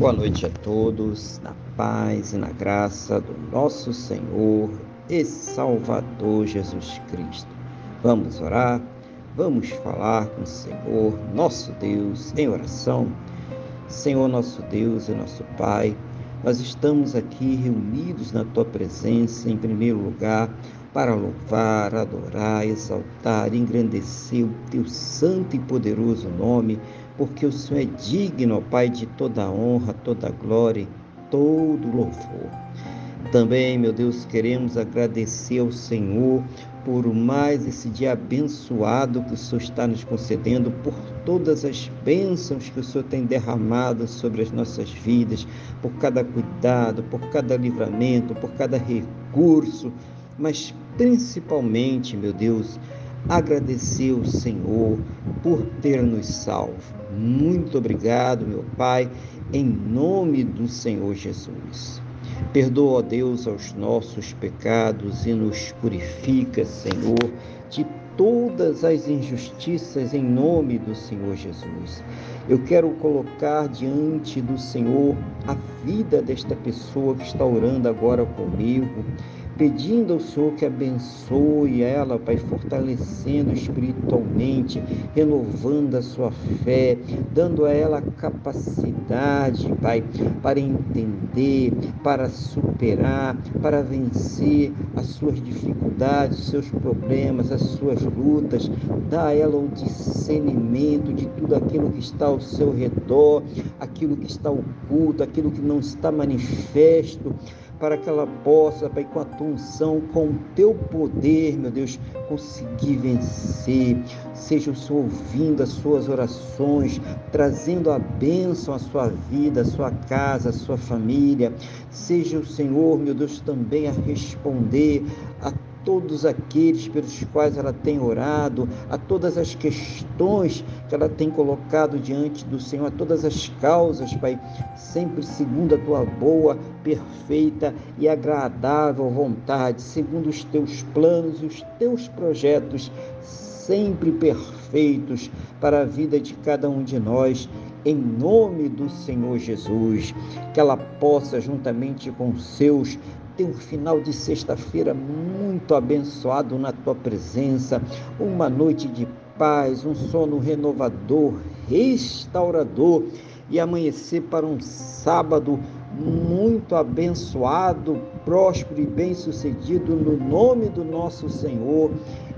Boa noite a todos, na paz e na graça do nosso Senhor e Salvador Jesus Cristo. Vamos orar, vamos falar com o Senhor, nosso Deus, em oração. Senhor, nosso Deus e nosso Pai, nós estamos aqui reunidos na tua presença, em primeiro lugar, para louvar, adorar, exaltar, engrandecer o teu santo e poderoso nome porque o Senhor é digno, ó Pai, de toda honra, toda glória todo louvor. Também, meu Deus, queremos agradecer ao Senhor por mais esse dia abençoado que o Senhor está nos concedendo, por todas as bênçãos que o Senhor tem derramado sobre as nossas vidas, por cada cuidado, por cada livramento, por cada recurso, mas principalmente, meu Deus, agradecer ao Senhor por ter nos salvo. Muito obrigado, meu Pai, em nome do Senhor Jesus. Perdoa, ó Deus, aos nossos pecados e nos purifica, Senhor, de todas as injustiças em nome do Senhor Jesus. Eu quero colocar diante do Senhor a vida desta pessoa que está orando agora comigo pedindo ao Senhor que abençoe ela, Pai, fortalecendo espiritualmente, renovando a sua fé, dando a ela capacidade, Pai, para entender, para superar, para vencer as suas dificuldades, os seus problemas, as suas lutas. Dá a ela o discernimento de tudo aquilo que está ao seu redor, aquilo que está oculto, aquilo que não está manifesto para que ela possa, Pai, com a tua unção, com o teu poder, meu Deus, conseguir vencer. Seja o Senhor ouvindo as suas orações, trazendo a bênção à sua vida, à sua casa, à sua família. Seja o Senhor, meu Deus, também a responder a todos aqueles pelos quais ela tem orado, a todas as questões que ela tem colocado diante do Senhor, a todas as causas, Pai, sempre segundo a tua boa, perfeita e agradável vontade, segundo os teus planos e os teus projetos, sempre perfeitos para a vida de cada um de nós em nome do Senhor Jesus, que ela possa, juntamente com seus, ter um final de sexta-feira muito abençoado na tua presença, uma noite de paz, um sono renovador, restaurador. E amanhecer para um sábado muito abençoado, próspero e bem-sucedido no nome do nosso Senhor